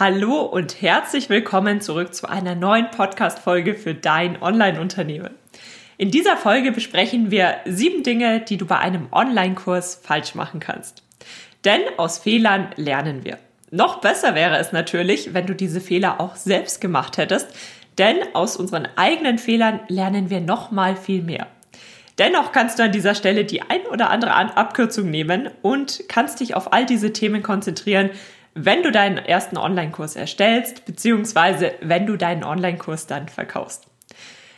Hallo und herzlich willkommen zurück zu einer neuen Podcast-Folge für dein Online-Unternehmen. In dieser Folge besprechen wir sieben Dinge, die du bei einem Online-Kurs falsch machen kannst. Denn aus Fehlern lernen wir. Noch besser wäre es natürlich, wenn du diese Fehler auch selbst gemacht hättest, denn aus unseren eigenen Fehlern lernen wir noch mal viel mehr. Dennoch kannst du an dieser Stelle die ein oder andere Abkürzung nehmen und kannst dich auf all diese Themen konzentrieren, wenn du deinen ersten Online-Kurs erstellst, beziehungsweise wenn du deinen Online-Kurs dann verkaufst.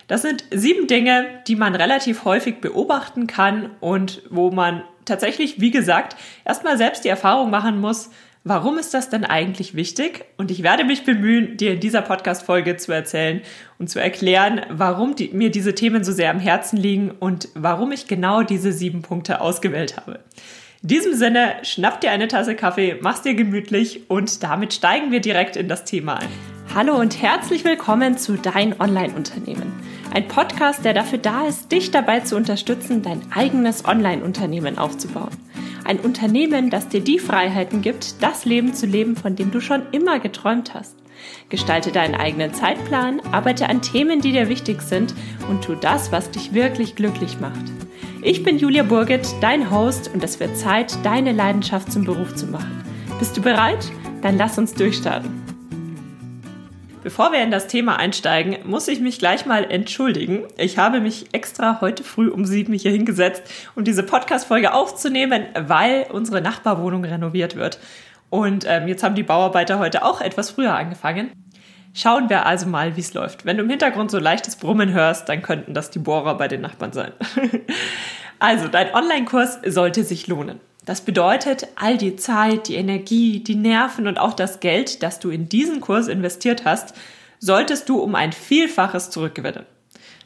Das sind sieben Dinge, die man relativ häufig beobachten kann und wo man tatsächlich, wie gesagt, erstmal selbst die Erfahrung machen muss, warum ist das denn eigentlich wichtig? Und ich werde mich bemühen, dir in dieser Podcast-Folge zu erzählen und zu erklären, warum die, mir diese Themen so sehr am Herzen liegen und warum ich genau diese sieben Punkte ausgewählt habe. In diesem Sinne, schnapp dir eine Tasse Kaffee, mach's dir gemütlich und damit steigen wir direkt in das Thema ein. Hallo und herzlich willkommen zu Dein Online-Unternehmen. Ein Podcast, der dafür da ist, dich dabei zu unterstützen, dein eigenes Online-Unternehmen aufzubauen. Ein Unternehmen, das dir die Freiheiten gibt, das Leben zu leben, von dem du schon immer geträumt hast. Gestalte deinen eigenen Zeitplan, arbeite an Themen, die dir wichtig sind und tu das, was dich wirklich glücklich macht. Ich bin Julia Burget, dein Host und es wird Zeit, deine Leidenschaft zum Beruf zu machen. Bist du bereit? Dann lass uns durchstarten. Bevor wir in das Thema einsteigen, muss ich mich gleich mal entschuldigen. Ich habe mich extra heute früh um sieben hier hingesetzt, um diese Podcast-Folge aufzunehmen, weil unsere Nachbarwohnung renoviert wird. Und ähm, jetzt haben die Bauarbeiter heute auch etwas früher angefangen. Schauen wir also mal, wie es läuft. Wenn du im Hintergrund so leichtes Brummen hörst, dann könnten das die Bohrer bei den Nachbarn sein. also, dein Online-Kurs sollte sich lohnen. Das bedeutet, all die Zeit, die Energie, die Nerven und auch das Geld, das du in diesen Kurs investiert hast, solltest du um ein Vielfaches zurückgewinnen.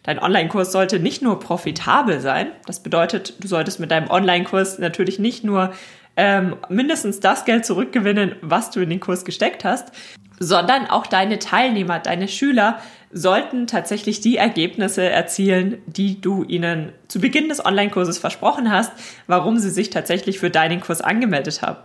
Dein Online-Kurs sollte nicht nur profitabel sein, das bedeutet, du solltest mit deinem Online-Kurs natürlich nicht nur ähm, mindestens das Geld zurückgewinnen, was du in den Kurs gesteckt hast, sondern auch deine Teilnehmer, deine Schüler sollten tatsächlich die Ergebnisse erzielen, die du ihnen zu Beginn des Online-Kurses versprochen hast, warum sie sich tatsächlich für deinen Kurs angemeldet haben.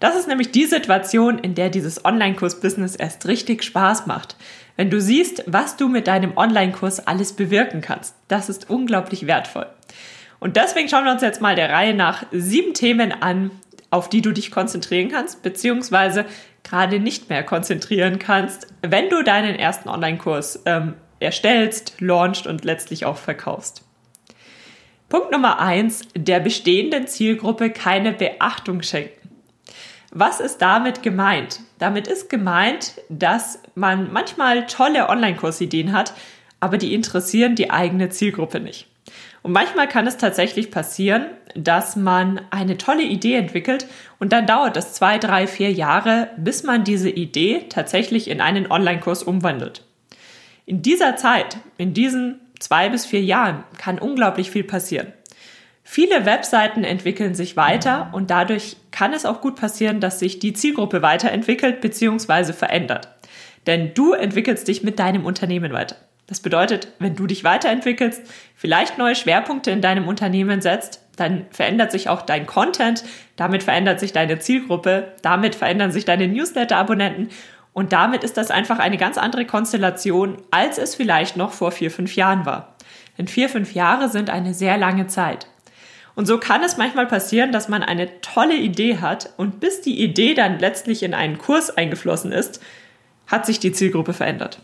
Das ist nämlich die Situation, in der dieses Online-Kurs-Business erst richtig Spaß macht. Wenn du siehst, was du mit deinem Online-Kurs alles bewirken kannst. Das ist unglaublich wertvoll. Und deswegen schauen wir uns jetzt mal der Reihe nach sieben Themen an, auf die du dich konzentrieren kannst, beziehungsweise gerade nicht mehr konzentrieren kannst, wenn du deinen ersten Online-Kurs ähm, erstellst, launchst und letztlich auch verkaufst. Punkt Nummer eins: der bestehenden Zielgruppe keine Beachtung schenken. Was ist damit gemeint? Damit ist gemeint, dass man manchmal tolle Online-Kursideen hat, aber die interessieren die eigene Zielgruppe nicht. Und manchmal kann es tatsächlich passieren, dass man eine tolle Idee entwickelt und dann dauert es zwei, drei, vier Jahre, bis man diese Idee tatsächlich in einen Online-Kurs umwandelt. In dieser Zeit, in diesen zwei bis vier Jahren, kann unglaublich viel passieren. Viele Webseiten entwickeln sich weiter und dadurch kann es auch gut passieren, dass sich die Zielgruppe weiterentwickelt bzw. verändert. Denn du entwickelst dich mit deinem Unternehmen weiter. Das bedeutet, wenn du dich weiterentwickelst, vielleicht neue Schwerpunkte in deinem Unternehmen setzt, dann verändert sich auch dein Content, damit verändert sich deine Zielgruppe, damit verändern sich deine Newsletter-Abonnenten und damit ist das einfach eine ganz andere Konstellation, als es vielleicht noch vor vier, fünf Jahren war. Denn vier, fünf Jahre sind eine sehr lange Zeit. Und so kann es manchmal passieren, dass man eine tolle Idee hat und bis die Idee dann letztlich in einen Kurs eingeflossen ist, hat sich die Zielgruppe verändert.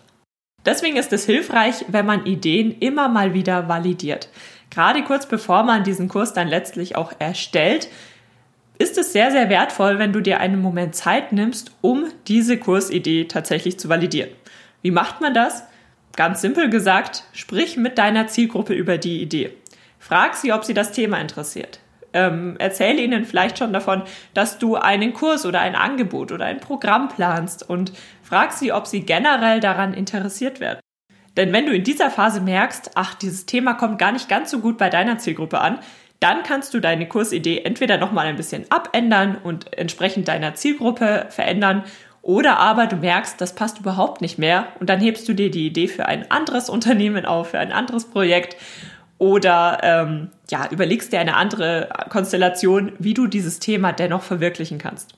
Deswegen ist es hilfreich, wenn man Ideen immer mal wieder validiert. Gerade kurz bevor man diesen Kurs dann letztlich auch erstellt, ist es sehr, sehr wertvoll, wenn du dir einen Moment Zeit nimmst, um diese Kursidee tatsächlich zu validieren. Wie macht man das? Ganz simpel gesagt, sprich mit deiner Zielgruppe über die Idee. Frag sie, ob sie das Thema interessiert. Ähm, erzähle ihnen vielleicht schon davon, dass du einen Kurs oder ein Angebot oder ein Programm planst und Frag sie, ob sie generell daran interessiert werden. Denn wenn du in dieser Phase merkst, ach, dieses Thema kommt gar nicht ganz so gut bei deiner Zielgruppe an, dann kannst du deine Kursidee entweder nochmal ein bisschen abändern und entsprechend deiner Zielgruppe verändern oder aber du merkst, das passt überhaupt nicht mehr und dann hebst du dir die Idee für ein anderes Unternehmen auf, für ein anderes Projekt oder ähm, ja, überlegst dir eine andere Konstellation, wie du dieses Thema dennoch verwirklichen kannst.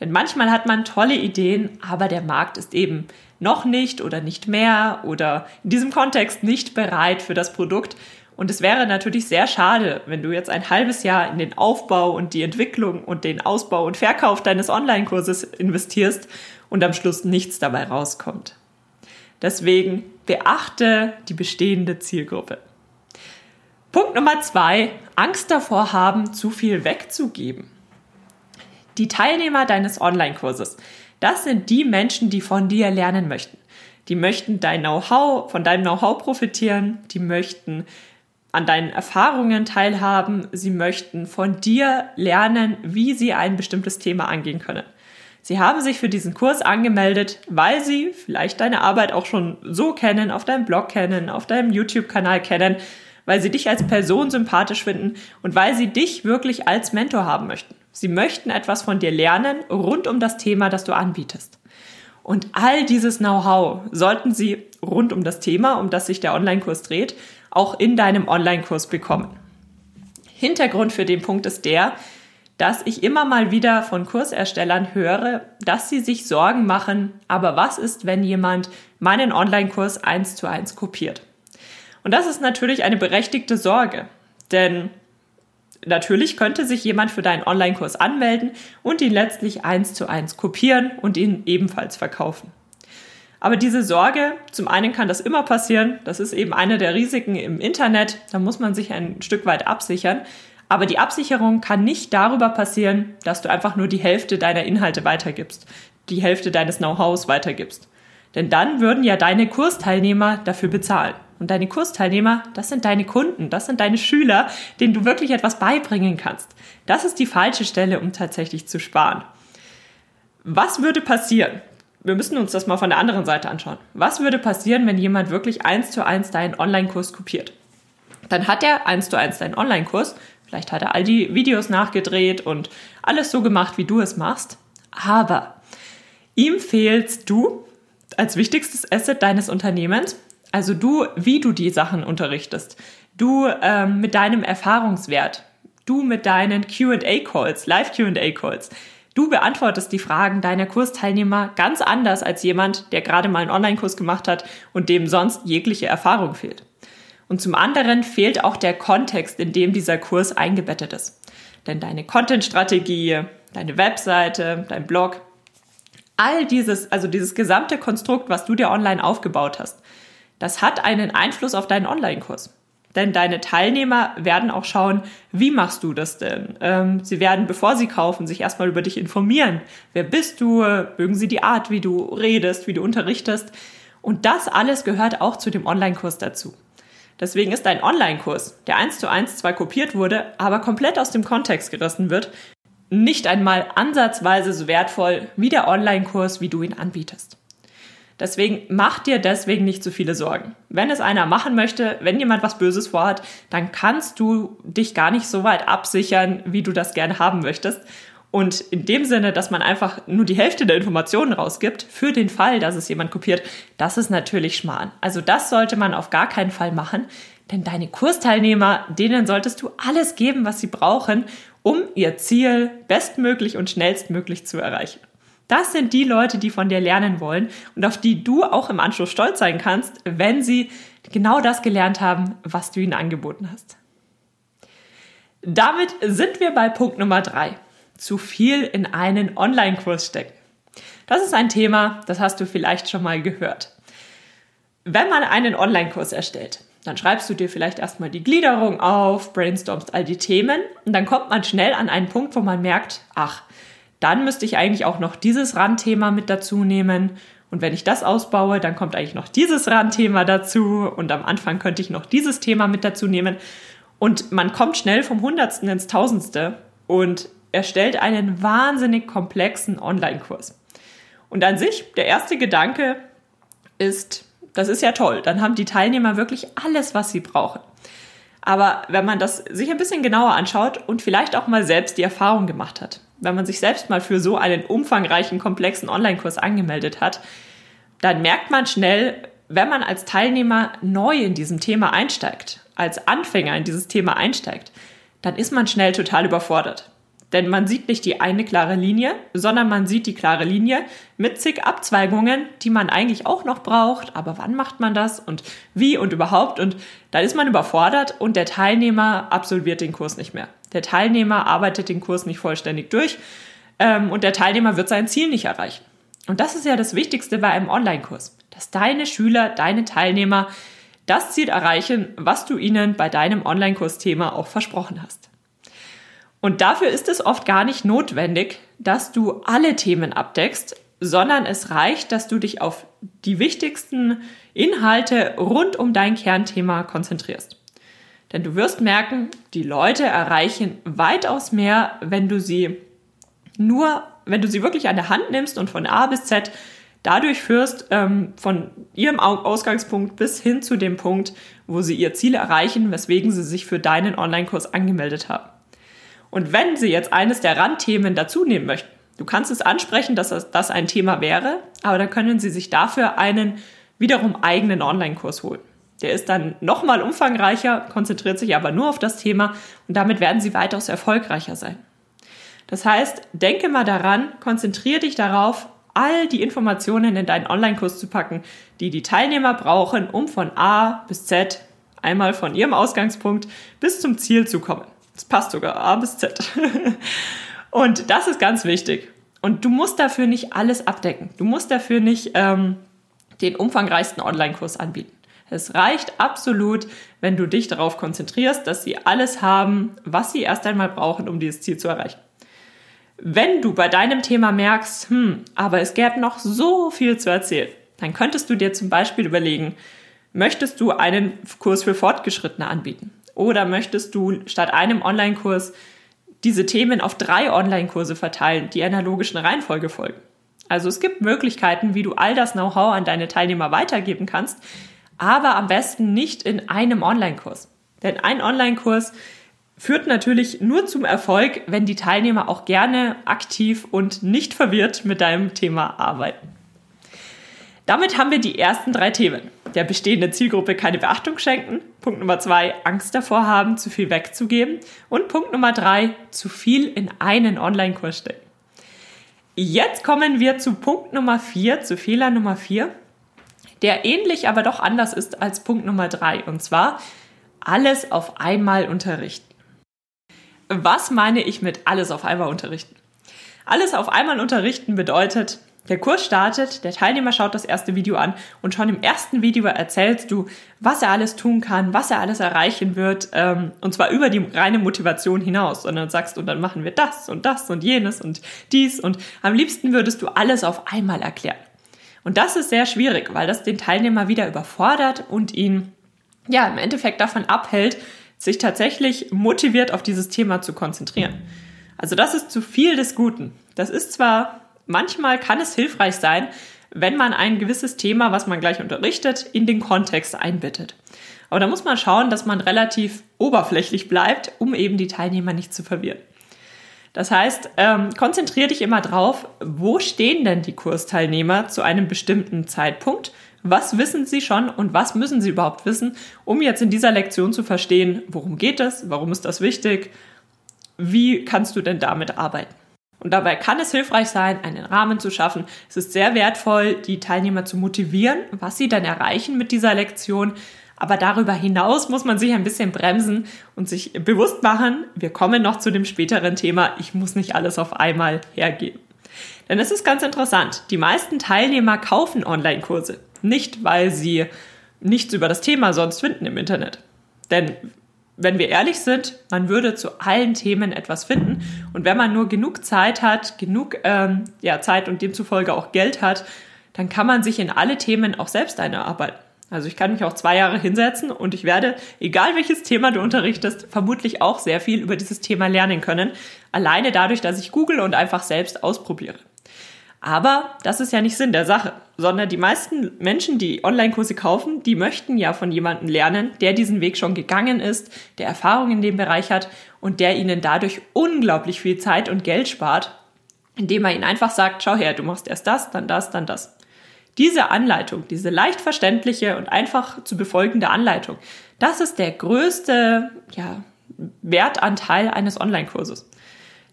Denn manchmal hat man tolle Ideen, aber der Markt ist eben noch nicht oder nicht mehr oder in diesem Kontext nicht bereit für das Produkt. Und es wäre natürlich sehr schade, wenn du jetzt ein halbes Jahr in den Aufbau und die Entwicklung und den Ausbau und Verkauf deines Online-Kurses investierst und am Schluss nichts dabei rauskommt. Deswegen beachte die bestehende Zielgruppe. Punkt Nummer zwei, Angst davor haben, zu viel wegzugeben. Die Teilnehmer deines Online-Kurses, das sind die Menschen, die von dir lernen möchten. Die möchten dein Know-how, von deinem Know-how profitieren, die möchten an deinen Erfahrungen teilhaben, sie möchten von dir lernen, wie sie ein bestimmtes Thema angehen können. Sie haben sich für diesen Kurs angemeldet, weil Sie vielleicht deine Arbeit auch schon so kennen, auf deinem Blog kennen, auf deinem YouTube-Kanal kennen, weil Sie dich als Person sympathisch finden und weil Sie dich wirklich als Mentor haben möchten. Sie möchten etwas von dir lernen rund um das Thema, das du anbietest. Und all dieses Know-how sollten Sie rund um das Thema, um das sich der Online-Kurs dreht, auch in deinem Online-Kurs bekommen. Hintergrund für den Punkt ist der, dass ich immer mal wieder von Kurserstellern höre, dass sie sich Sorgen machen, aber was ist, wenn jemand meinen Online-Kurs eins zu eins kopiert? Und das ist natürlich eine berechtigte Sorge, denn natürlich könnte sich jemand für deinen Online-Kurs anmelden und ihn letztlich eins zu eins kopieren und ihn ebenfalls verkaufen. Aber diese Sorge, zum einen kann das immer passieren, das ist eben eine der Risiken im Internet, da muss man sich ein Stück weit absichern. Aber die Absicherung kann nicht darüber passieren, dass du einfach nur die Hälfte deiner Inhalte weitergibst, die Hälfte deines Know-hows weitergibst. Denn dann würden ja deine Kursteilnehmer dafür bezahlen. Und deine Kursteilnehmer, das sind deine Kunden, das sind deine Schüler, denen du wirklich etwas beibringen kannst. Das ist die falsche Stelle, um tatsächlich zu sparen. Was würde passieren? Wir müssen uns das mal von der anderen Seite anschauen. Was würde passieren, wenn jemand wirklich eins zu eins deinen Online-Kurs kopiert? Dann hat er eins zu eins deinen Online-Kurs, Vielleicht hat er all die Videos nachgedreht und alles so gemacht, wie du es machst. Aber ihm fehlst du als wichtigstes Asset deines Unternehmens, also du, wie du die Sachen unterrichtest, du ähm, mit deinem Erfahrungswert, du mit deinen QA-Calls, Live-QA-Calls. Du beantwortest die Fragen deiner Kursteilnehmer ganz anders als jemand, der gerade mal einen Online-Kurs gemacht hat und dem sonst jegliche Erfahrung fehlt. Und zum anderen fehlt auch der Kontext, in dem dieser Kurs eingebettet ist. Denn deine Content-Strategie, deine Webseite, dein Blog, all dieses, also dieses gesamte Konstrukt, was du dir online aufgebaut hast, das hat einen Einfluss auf deinen Online-Kurs. Denn deine Teilnehmer werden auch schauen, wie machst du das denn? Ähm, sie werden, bevor sie kaufen, sich erstmal über dich informieren. Wer bist du? Mögen sie die Art, wie du redest, wie du unterrichtest? Und das alles gehört auch zu dem Online-Kurs dazu. Deswegen ist ein Online-Kurs, der eins zu eins zwar kopiert wurde, aber komplett aus dem Kontext gerissen wird, nicht einmal ansatzweise so wertvoll wie der Online-Kurs, wie du ihn anbietest. Deswegen mach dir deswegen nicht so viele Sorgen. Wenn es einer machen möchte, wenn jemand was Böses vorhat, dann kannst du dich gar nicht so weit absichern, wie du das gerne haben möchtest. Und in dem Sinne, dass man einfach nur die Hälfte der Informationen rausgibt, für den Fall, dass es jemand kopiert, das ist natürlich Schmarrn. Also das sollte man auf gar keinen Fall machen, denn deine Kursteilnehmer, denen solltest du alles geben, was sie brauchen, um ihr Ziel bestmöglich und schnellstmöglich zu erreichen. Das sind die Leute, die von dir lernen wollen und auf die du auch im Anschluss stolz sein kannst, wenn sie genau das gelernt haben, was du ihnen angeboten hast. Damit sind wir bei Punkt Nummer drei zu viel in einen Online-Kurs stecken. Das ist ein Thema, das hast du vielleicht schon mal gehört. Wenn man einen Online-Kurs erstellt, dann schreibst du dir vielleicht erstmal die Gliederung auf, brainstormst all die Themen und dann kommt man schnell an einen Punkt, wo man merkt, ach, dann müsste ich eigentlich auch noch dieses Randthema mit dazu nehmen. Und wenn ich das ausbaue, dann kommt eigentlich noch dieses Randthema dazu und am Anfang könnte ich noch dieses Thema mit dazu nehmen. Und man kommt schnell vom Hundertsten ins Tausendste und erstellt einen wahnsinnig komplexen Online-Kurs. Und an sich, der erste Gedanke ist, das ist ja toll, dann haben die Teilnehmer wirklich alles, was sie brauchen. Aber wenn man das sich ein bisschen genauer anschaut und vielleicht auch mal selbst die Erfahrung gemacht hat, wenn man sich selbst mal für so einen umfangreichen, komplexen Online-Kurs angemeldet hat, dann merkt man schnell, wenn man als Teilnehmer neu in diesem Thema einsteigt, als Anfänger in dieses Thema einsteigt, dann ist man schnell total überfordert. Denn man sieht nicht die eine klare Linie, sondern man sieht die klare Linie mit zig Abzweigungen, die man eigentlich auch noch braucht. Aber wann macht man das und wie und überhaupt? Und dann ist man überfordert und der Teilnehmer absolviert den Kurs nicht mehr. Der Teilnehmer arbeitet den Kurs nicht vollständig durch ähm, und der Teilnehmer wird sein Ziel nicht erreichen. Und das ist ja das Wichtigste bei einem Online-Kurs, dass deine Schüler, deine Teilnehmer das Ziel erreichen, was du ihnen bei deinem Online-Kurs-Thema auch versprochen hast. Und dafür ist es oft gar nicht notwendig, dass du alle Themen abdeckst, sondern es reicht, dass du dich auf die wichtigsten Inhalte rund um dein Kernthema konzentrierst. Denn du wirst merken, die Leute erreichen weitaus mehr, wenn du sie nur, wenn du sie wirklich an der Hand nimmst und von A bis Z dadurch führst, ähm, von ihrem Ausgangspunkt bis hin zu dem Punkt, wo sie ihr Ziel erreichen, weswegen sie sich für deinen Online-Kurs angemeldet haben. Und wenn Sie jetzt eines der Randthemen dazu nehmen möchten, du kannst es ansprechen, dass das ein Thema wäre, aber dann können Sie sich dafür einen wiederum eigenen Online-Kurs holen. Der ist dann nochmal umfangreicher, konzentriert sich aber nur auf das Thema und damit werden Sie weitaus erfolgreicher sein. Das heißt, denke mal daran, konzentriere dich darauf, all die Informationen in deinen Online-Kurs zu packen, die die Teilnehmer brauchen, um von A bis Z einmal von ihrem Ausgangspunkt bis zum Ziel zu kommen. Das passt sogar, A bis Z. Und das ist ganz wichtig. Und du musst dafür nicht alles abdecken. Du musst dafür nicht ähm, den umfangreichsten Online-Kurs anbieten. Es reicht absolut, wenn du dich darauf konzentrierst, dass sie alles haben, was sie erst einmal brauchen, um dieses Ziel zu erreichen. Wenn du bei deinem Thema merkst, hm, aber es gäbe noch so viel zu erzählen, dann könntest du dir zum Beispiel überlegen, möchtest du einen Kurs für Fortgeschrittene anbieten? Oder möchtest du statt einem Online-Kurs diese Themen auf drei Online-Kurse verteilen, die einer logischen Reihenfolge folgen? Also es gibt Möglichkeiten, wie du all das Know-how an deine Teilnehmer weitergeben kannst, aber am besten nicht in einem Online-Kurs. Denn ein Online-Kurs führt natürlich nur zum Erfolg, wenn die Teilnehmer auch gerne aktiv und nicht verwirrt mit deinem Thema arbeiten. Damit haben wir die ersten drei Themen. Der bestehenden Zielgruppe keine Beachtung schenken. Punkt Nummer zwei, Angst davor haben, zu viel wegzugeben. Und Punkt Nummer drei, zu viel in einen Online-Kurs stecken. Jetzt kommen wir zu Punkt Nummer vier, zu Fehler Nummer vier, der ähnlich, aber doch anders ist als Punkt Nummer drei. Und zwar alles auf einmal unterrichten. Was meine ich mit alles auf einmal unterrichten? Alles auf einmal unterrichten bedeutet, der Kurs startet, der Teilnehmer schaut das erste Video an und schon im ersten Video erzählst du, was er alles tun kann, was er alles erreichen wird, ähm, und zwar über die reine Motivation hinaus, sondern sagst, und dann machen wir das und das und jenes und dies und am liebsten würdest du alles auf einmal erklären. Und das ist sehr schwierig, weil das den Teilnehmer wieder überfordert und ihn ja im Endeffekt davon abhält, sich tatsächlich motiviert auf dieses Thema zu konzentrieren. Also das ist zu viel des Guten. Das ist zwar manchmal kann es hilfreich sein, wenn man ein gewisses Thema, was man gleich unterrichtet, in den Kontext einbettet. Aber da muss man schauen, dass man relativ oberflächlich bleibt, um eben die Teilnehmer nicht zu verwirren. Das heißt, ähm, konzentriere dich immer drauf, wo stehen denn die Kursteilnehmer zu einem bestimmten Zeitpunkt? Was wissen sie schon und was müssen sie überhaupt wissen, um jetzt in dieser Lektion zu verstehen, worum geht es, warum ist das wichtig, wie kannst du denn damit arbeiten? Und dabei kann es hilfreich sein, einen Rahmen zu schaffen. Es ist sehr wertvoll, die Teilnehmer zu motivieren, was sie dann erreichen mit dieser Lektion. Aber darüber hinaus muss man sich ein bisschen bremsen und sich bewusst machen, wir kommen noch zu dem späteren Thema, ich muss nicht alles auf einmal hergeben. Denn es ist ganz interessant, die meisten Teilnehmer kaufen Online-Kurse, nicht weil sie nichts über das Thema sonst finden im Internet. Denn wenn wir ehrlich sind, man würde zu allen Themen etwas finden. Und wenn man nur genug Zeit hat, genug ähm, ja, Zeit und demzufolge auch Geld hat, dann kann man sich in alle Themen auch selbst einarbeiten. Also ich kann mich auch zwei Jahre hinsetzen und ich werde, egal welches Thema du unterrichtest, vermutlich auch sehr viel über dieses Thema lernen können. Alleine dadurch, dass ich google und einfach selbst ausprobiere. Aber das ist ja nicht Sinn der Sache, sondern die meisten Menschen, die Online-Kurse kaufen, die möchten ja von jemandem lernen, der diesen Weg schon gegangen ist, der Erfahrung in dem Bereich hat und der ihnen dadurch unglaublich viel Zeit und Geld spart, indem er ihnen einfach sagt, schau her, du machst erst das, dann das, dann das. Diese Anleitung, diese leicht verständliche und einfach zu befolgende Anleitung, das ist der größte ja, Wertanteil eines Online-Kurses.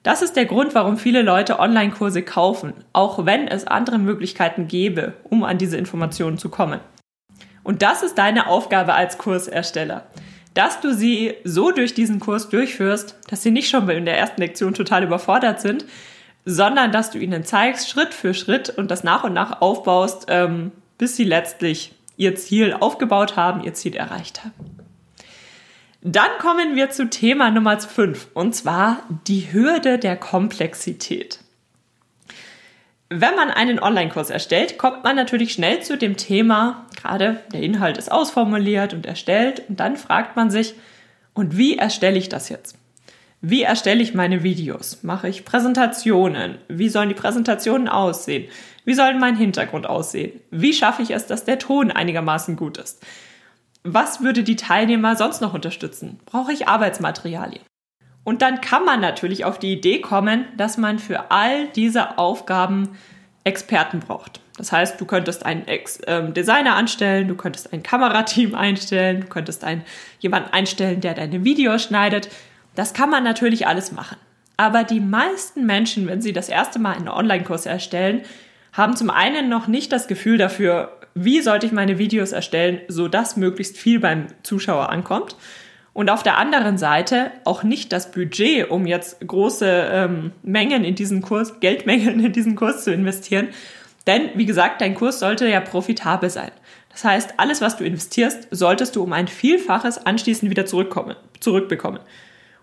Das ist der Grund, warum viele Leute Online-Kurse kaufen, auch wenn es andere Möglichkeiten gäbe, um an diese Informationen zu kommen. Und das ist deine Aufgabe als Kursersteller, dass du sie so durch diesen Kurs durchführst, dass sie nicht schon in der ersten Lektion total überfordert sind, sondern dass du ihnen zeigst, Schritt für Schritt und das nach und nach aufbaust, ähm, bis sie letztlich ihr Ziel aufgebaut haben, ihr Ziel erreicht haben. Dann kommen wir zu Thema Nummer 5 und zwar die Hürde der Komplexität. Wenn man einen Online-Kurs erstellt, kommt man natürlich schnell zu dem Thema, gerade der Inhalt ist ausformuliert und erstellt und dann fragt man sich, und wie erstelle ich das jetzt? Wie erstelle ich meine Videos? Mache ich Präsentationen? Wie sollen die Präsentationen aussehen? Wie soll mein Hintergrund aussehen? Wie schaffe ich es, dass der Ton einigermaßen gut ist? Was würde die Teilnehmer sonst noch unterstützen? Brauche ich Arbeitsmaterialien? Und dann kann man natürlich auf die Idee kommen, dass man für all diese Aufgaben Experten braucht. Das heißt, du könntest einen Ex ähm, Designer anstellen, du könntest ein Kamerateam einstellen, du könntest einen, jemanden einstellen, der deine Videos schneidet. Das kann man natürlich alles machen. Aber die meisten Menschen, wenn sie das erste Mal einen Online-Kurs erstellen, haben zum einen noch nicht das Gefühl dafür, wie sollte ich meine Videos erstellen, so dass möglichst viel beim Zuschauer ankommt. Und auf der anderen Seite auch nicht das Budget, um jetzt große ähm, Mengen in diesen Kurs, Geldmengen in diesen Kurs zu investieren. Denn, wie gesagt, dein Kurs sollte ja profitabel sein. Das heißt, alles, was du investierst, solltest du um ein Vielfaches anschließend wieder zurückkommen, zurückbekommen.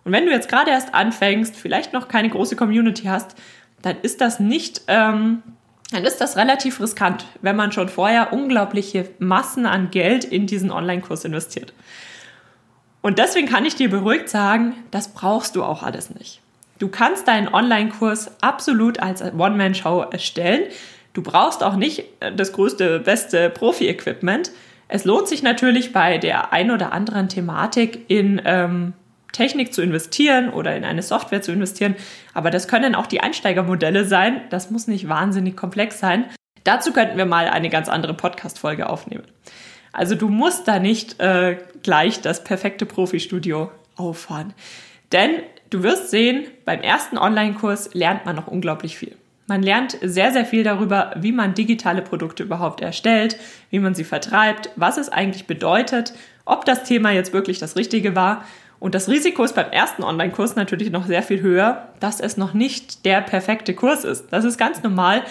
Und wenn du jetzt gerade erst anfängst, vielleicht noch keine große Community hast, dann ist das nicht ähm, dann ist das relativ riskant, wenn man schon vorher unglaubliche Massen an Geld in diesen Online-Kurs investiert. Und deswegen kann ich dir beruhigt sagen, das brauchst du auch alles nicht. Du kannst deinen Online-Kurs absolut als One-Man-Show erstellen. Du brauchst auch nicht äh, das größte, beste Profi-Equipment. Es lohnt sich natürlich bei der ein oder anderen Thematik in ähm, Technik zu investieren oder in eine Software zu investieren. Aber das können auch die Einsteigermodelle sein. Das muss nicht wahnsinnig komplex sein. Dazu könnten wir mal eine ganz andere Podcast-Folge aufnehmen. Also du musst da nicht äh, gleich das perfekte Profi-Studio auffahren. Denn du wirst sehen, beim ersten Online-Kurs lernt man noch unglaublich viel. Man lernt sehr, sehr viel darüber, wie man digitale Produkte überhaupt erstellt, wie man sie vertreibt, was es eigentlich bedeutet, ob das Thema jetzt wirklich das Richtige war und das Risiko ist beim ersten Online-Kurs natürlich noch sehr viel höher, dass es noch nicht der perfekte Kurs ist. Das ist ganz normal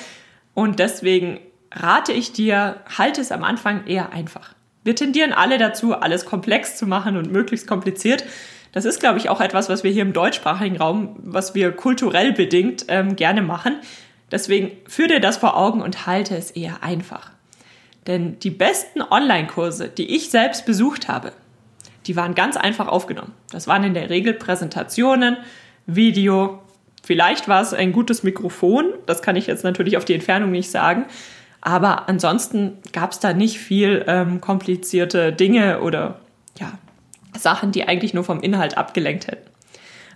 und deswegen rate ich dir, halte es am Anfang eher einfach. Wir tendieren alle dazu, alles komplex zu machen und möglichst kompliziert. Das ist, glaube ich, auch etwas, was wir hier im deutschsprachigen Raum, was wir kulturell bedingt ähm, gerne machen. Deswegen führe dir das vor Augen und halte es eher einfach. Denn die besten Online-Kurse, die ich selbst besucht habe, die waren ganz einfach aufgenommen. Das waren in der Regel Präsentationen, Video, vielleicht war es ein gutes Mikrofon, das kann ich jetzt natürlich auf die Entfernung nicht sagen, aber ansonsten gab es da nicht viel ähm, komplizierte Dinge oder ja, Sachen, die eigentlich nur vom Inhalt abgelenkt hätten.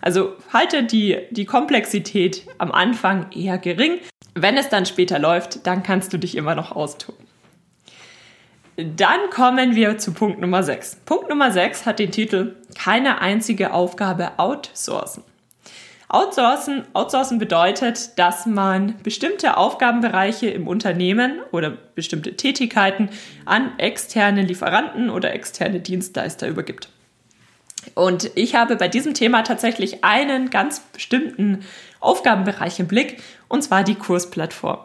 Also halte die, die Komplexität am Anfang eher gering. Wenn es dann später läuft, dann kannst du dich immer noch austoben. Dann kommen wir zu Punkt Nummer 6. Punkt Nummer 6 hat den Titel Keine einzige Aufgabe outsourcen. Outsourcen, outsourcen bedeutet, dass man bestimmte Aufgabenbereiche im Unternehmen oder bestimmte Tätigkeiten an externe Lieferanten oder externe Dienstleister übergibt. Und ich habe bei diesem Thema tatsächlich einen ganz bestimmten Aufgabenbereich im Blick, und zwar die Kursplattform.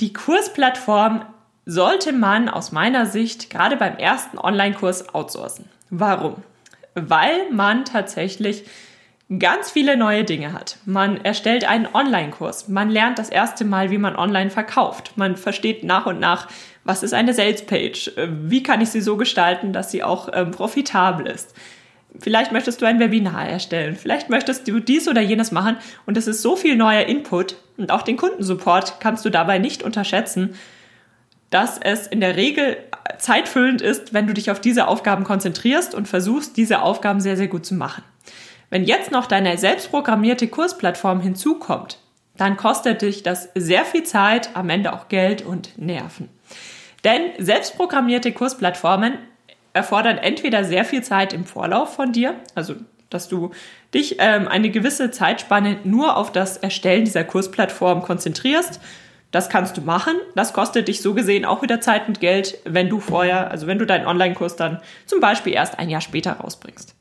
Die Kursplattform sollte man aus meiner Sicht gerade beim ersten Online-Kurs outsourcen. Warum? Weil man tatsächlich ganz viele neue Dinge hat. Man erstellt einen Online-Kurs. Man lernt das erste Mal, wie man online verkauft. Man versteht nach und nach, was ist eine Sales-Page? Wie kann ich sie so gestalten, dass sie auch ähm, profitabel ist? Vielleicht möchtest du ein Webinar erstellen. Vielleicht möchtest du dies oder jenes machen. Und es ist so viel neuer Input. Und auch den Kundensupport kannst du dabei nicht unterschätzen dass es in der Regel zeitfüllend ist, wenn du dich auf diese Aufgaben konzentrierst und versuchst, diese Aufgaben sehr, sehr gut zu machen. Wenn jetzt noch deine selbstprogrammierte Kursplattform hinzukommt, dann kostet dich das sehr viel Zeit, am Ende auch Geld und Nerven. Denn selbstprogrammierte Kursplattformen erfordern entweder sehr viel Zeit im Vorlauf von dir, also dass du dich ähm, eine gewisse Zeitspanne nur auf das Erstellen dieser Kursplattform konzentrierst. Das kannst du machen. Das kostet dich so gesehen auch wieder Zeit und Geld, wenn du vorher, also wenn du deinen Online-Kurs dann zum Beispiel erst ein Jahr später rausbringst.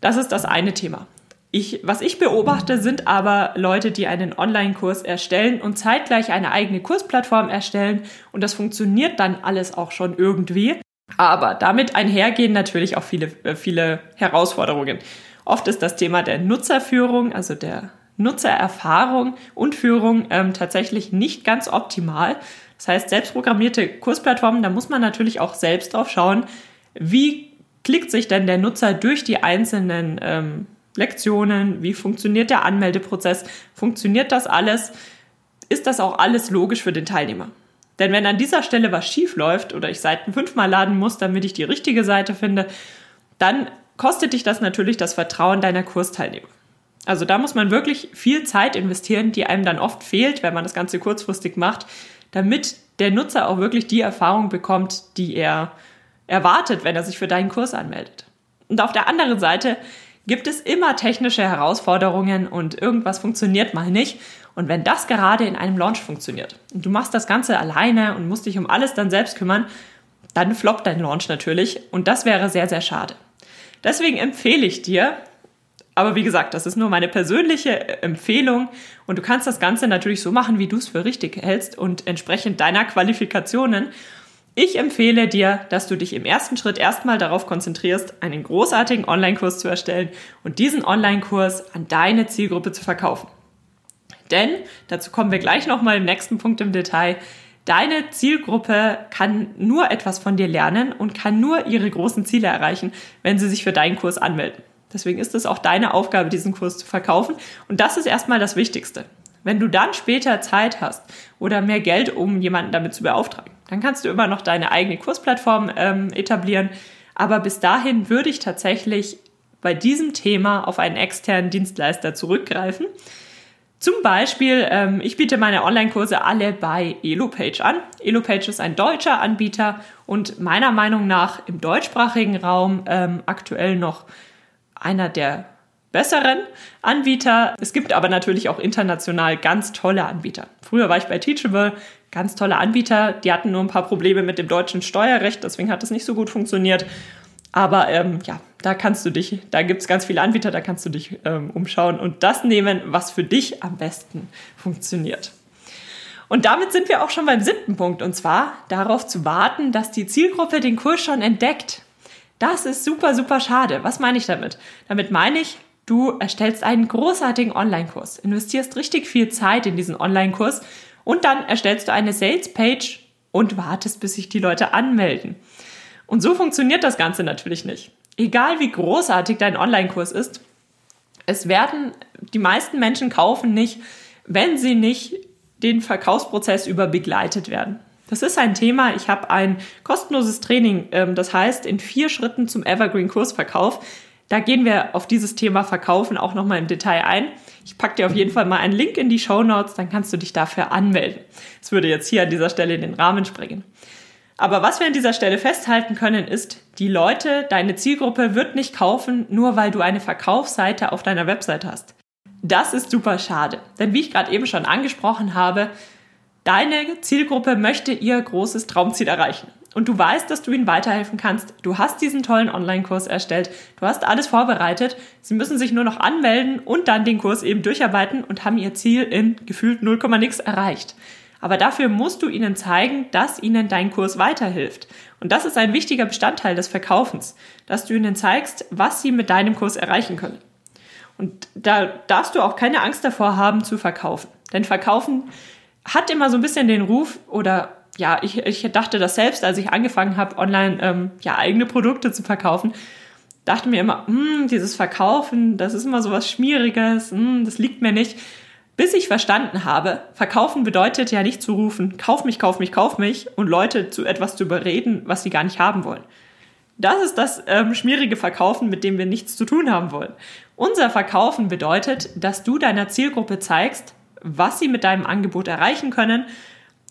Das ist das eine Thema. Ich, was ich beobachte, sind aber Leute, die einen Online-Kurs erstellen und zeitgleich eine eigene Kursplattform erstellen. Und das funktioniert dann alles auch schon irgendwie. Aber damit einhergehen natürlich auch viele, äh, viele Herausforderungen. Oft ist das Thema der Nutzerführung, also der Nutzererfahrung und Führung ähm, tatsächlich nicht ganz optimal. Das heißt, selbstprogrammierte Kursplattformen, da muss man natürlich auch selbst drauf schauen, wie klickt sich denn der Nutzer durch die einzelnen ähm, Lektionen, wie funktioniert der Anmeldeprozess, funktioniert das alles, ist das auch alles logisch für den Teilnehmer. Denn wenn an dieser Stelle was schief läuft oder ich Seiten fünfmal laden muss, damit ich die richtige Seite finde, dann kostet dich das natürlich das Vertrauen deiner Kursteilnehmer. Also da muss man wirklich viel Zeit investieren, die einem dann oft fehlt, wenn man das Ganze kurzfristig macht, damit der Nutzer auch wirklich die Erfahrung bekommt, die er erwartet, wenn er sich für deinen Kurs anmeldet. Und auf der anderen Seite gibt es immer technische Herausforderungen und irgendwas funktioniert mal nicht. Und wenn das gerade in einem Launch funktioniert und du machst das Ganze alleine und musst dich um alles dann selbst kümmern, dann floppt dein Launch natürlich und das wäre sehr, sehr schade. Deswegen empfehle ich dir, aber wie gesagt, das ist nur meine persönliche Empfehlung und du kannst das Ganze natürlich so machen, wie du es für richtig hältst und entsprechend deiner Qualifikationen. Ich empfehle dir, dass du dich im ersten Schritt erstmal darauf konzentrierst, einen großartigen Online-Kurs zu erstellen und diesen Online-Kurs an deine Zielgruppe zu verkaufen. Denn, dazu kommen wir gleich nochmal im nächsten Punkt im Detail, deine Zielgruppe kann nur etwas von dir lernen und kann nur ihre großen Ziele erreichen, wenn sie sich für deinen Kurs anmelden. Deswegen ist es auch deine Aufgabe, diesen Kurs zu verkaufen. Und das ist erstmal das Wichtigste. Wenn du dann später Zeit hast oder mehr Geld, um jemanden damit zu beauftragen, dann kannst du immer noch deine eigene Kursplattform ähm, etablieren. Aber bis dahin würde ich tatsächlich bei diesem Thema auf einen externen Dienstleister zurückgreifen. Zum Beispiel, ähm, ich biete meine Online-Kurse alle bei EloPage an. EloPage ist ein deutscher Anbieter und meiner Meinung nach im deutschsprachigen Raum ähm, aktuell noch einer der besseren Anbieter. Es gibt aber natürlich auch international ganz tolle Anbieter. Früher war ich bei Teachable, ganz tolle Anbieter. Die hatten nur ein paar Probleme mit dem deutschen Steuerrecht, deswegen hat es nicht so gut funktioniert. Aber ähm, ja, da kannst du dich, da gibt es ganz viele Anbieter, da kannst du dich ähm, umschauen und das nehmen, was für dich am besten funktioniert. Und damit sind wir auch schon beim siebten Punkt, und zwar darauf zu warten, dass die Zielgruppe den Kurs schon entdeckt. Das ist super, super schade. Was meine ich damit? Damit meine ich, du erstellst einen großartigen Online-Kurs, investierst richtig viel Zeit in diesen Online-Kurs und dann erstellst du eine Sales-Page und wartest, bis sich die Leute anmelden. Und so funktioniert das Ganze natürlich nicht. Egal wie großartig dein Online-Kurs ist, es werden die meisten Menschen kaufen nicht, wenn sie nicht den Verkaufsprozess über begleitet werden. Das ist ein Thema. Ich habe ein kostenloses Training, ähm, das heißt in vier Schritten zum Evergreen Kursverkauf. Da gehen wir auf dieses Thema Verkaufen auch nochmal im Detail ein. Ich packe dir auf jeden Fall mal einen Link in die Show Notes, dann kannst du dich dafür anmelden. Das würde jetzt hier an dieser Stelle in den Rahmen springen. Aber was wir an dieser Stelle festhalten können, ist, die Leute, deine Zielgruppe wird nicht kaufen, nur weil du eine Verkaufsseite auf deiner Website hast. Das ist super schade. Denn wie ich gerade eben schon angesprochen habe, deine Zielgruppe möchte ihr großes Traumziel erreichen. Und du weißt, dass du ihnen weiterhelfen kannst. Du hast diesen tollen Online-Kurs erstellt. Du hast alles vorbereitet. Sie müssen sich nur noch anmelden und dann den Kurs eben durcharbeiten und haben ihr Ziel in gefühlt 0, nix erreicht. Aber dafür musst du ihnen zeigen, dass ihnen dein Kurs weiterhilft. Und das ist ein wichtiger Bestandteil des Verkaufens, dass du ihnen zeigst, was sie mit deinem Kurs erreichen können. Und da darfst du auch keine Angst davor haben zu verkaufen. Denn Verkaufen hat immer so ein bisschen den Ruf oder ja, ich, ich dachte das selbst, als ich angefangen habe, online ähm, ja, eigene Produkte zu verkaufen, dachte mir immer, hm, dieses Verkaufen, das ist immer so was Schmieriges, hm, das liegt mir nicht. Bis ich verstanden habe, verkaufen bedeutet ja nicht zu rufen, kauf mich, kauf mich, kauf mich und Leute zu etwas zu überreden, was sie gar nicht haben wollen. Das ist das ähm, schmierige Verkaufen, mit dem wir nichts zu tun haben wollen. Unser Verkaufen bedeutet, dass du deiner Zielgruppe zeigst, was sie mit deinem Angebot erreichen können,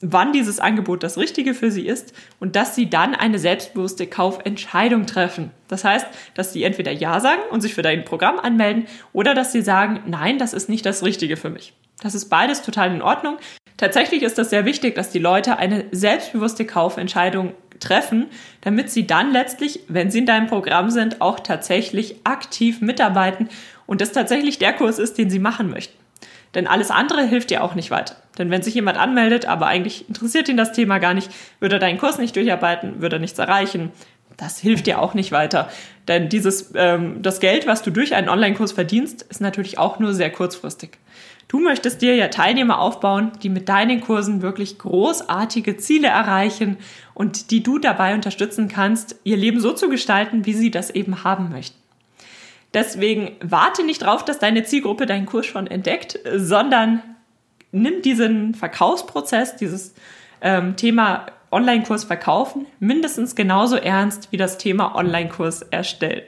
wann dieses Angebot das Richtige für sie ist und dass sie dann eine selbstbewusste Kaufentscheidung treffen. Das heißt, dass sie entweder Ja sagen und sich für dein Programm anmelden oder dass sie sagen, nein, das ist nicht das Richtige für mich. Das ist beides total in Ordnung. Tatsächlich ist das sehr wichtig, dass die Leute eine selbstbewusste Kaufentscheidung treffen, damit sie dann letztlich, wenn sie in deinem Programm sind, auch tatsächlich aktiv mitarbeiten und das tatsächlich der Kurs ist, den sie machen möchten. Denn alles andere hilft dir auch nicht weiter. Denn wenn sich jemand anmeldet, aber eigentlich interessiert ihn das Thema gar nicht, würde er deinen Kurs nicht durcharbeiten, würde er nichts erreichen. Das hilft dir auch nicht weiter. Denn dieses, ähm, das Geld, was du durch einen Online-Kurs verdienst, ist natürlich auch nur sehr kurzfristig. Du möchtest dir ja Teilnehmer aufbauen, die mit deinen Kursen wirklich großartige Ziele erreichen und die du dabei unterstützen kannst, ihr Leben so zu gestalten, wie sie das eben haben möchten. Deswegen warte nicht drauf, dass deine Zielgruppe deinen Kurs schon entdeckt, sondern nimm diesen Verkaufsprozess, dieses ähm, Thema Online-Kurs verkaufen, mindestens genauso ernst wie das Thema Online-Kurs erstellen.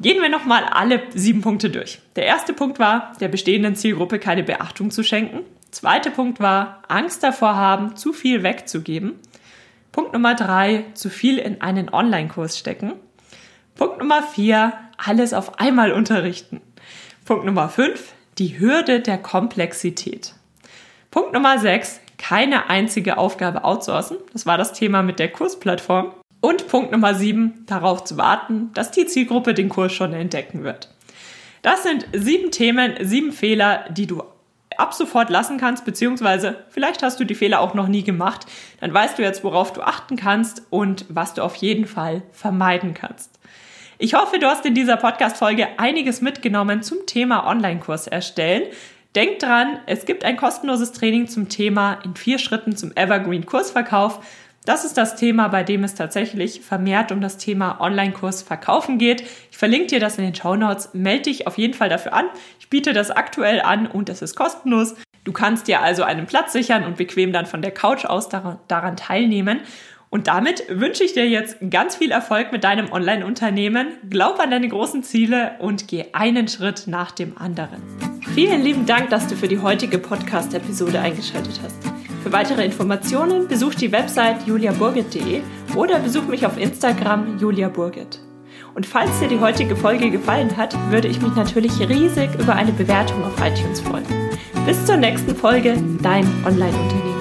Gehen wir nochmal alle sieben Punkte durch. Der erste Punkt war, der bestehenden Zielgruppe keine Beachtung zu schenken. Zweiter Punkt war, Angst davor haben, zu viel wegzugeben. Punkt Nummer drei, zu viel in einen Online-Kurs stecken. Punkt Nummer vier, alles auf einmal unterrichten. Punkt Nummer fünf, die Hürde der Komplexität. Punkt Nummer sechs, keine einzige Aufgabe outsourcen. Das war das Thema mit der Kursplattform. Und Punkt Nummer sieben, darauf zu warten, dass die Zielgruppe den Kurs schon entdecken wird. Das sind sieben Themen, sieben Fehler, die du ab sofort lassen kannst, beziehungsweise vielleicht hast du die Fehler auch noch nie gemacht. Dann weißt du jetzt, worauf du achten kannst und was du auf jeden Fall vermeiden kannst. Ich hoffe, du hast in dieser Podcast-Folge einiges mitgenommen zum Thema Online-Kurs erstellen. Denk dran, es gibt ein kostenloses Training zum Thema in vier Schritten zum Evergreen Kursverkauf. Das ist das Thema, bei dem es tatsächlich vermehrt um das Thema Online-Kurs verkaufen geht. Ich verlinke dir das in den Show Notes. Melde dich auf jeden Fall dafür an. Ich biete das aktuell an und es ist kostenlos. Du kannst dir also einen Platz sichern und bequem dann von der Couch aus daran teilnehmen. Und damit wünsche ich dir jetzt ganz viel Erfolg mit deinem Online-Unternehmen. Glaub an deine großen Ziele und geh einen Schritt nach dem anderen. Vielen lieben Dank, dass du für die heutige Podcast-Episode eingeschaltet hast. Für weitere Informationen besuch die Website juliaburgit.de oder besuch mich auf Instagram juliaburgit. Und falls dir die heutige Folge gefallen hat, würde ich mich natürlich riesig über eine Bewertung auf iTunes freuen. Bis zur nächsten Folge, dein Online-Unternehmen.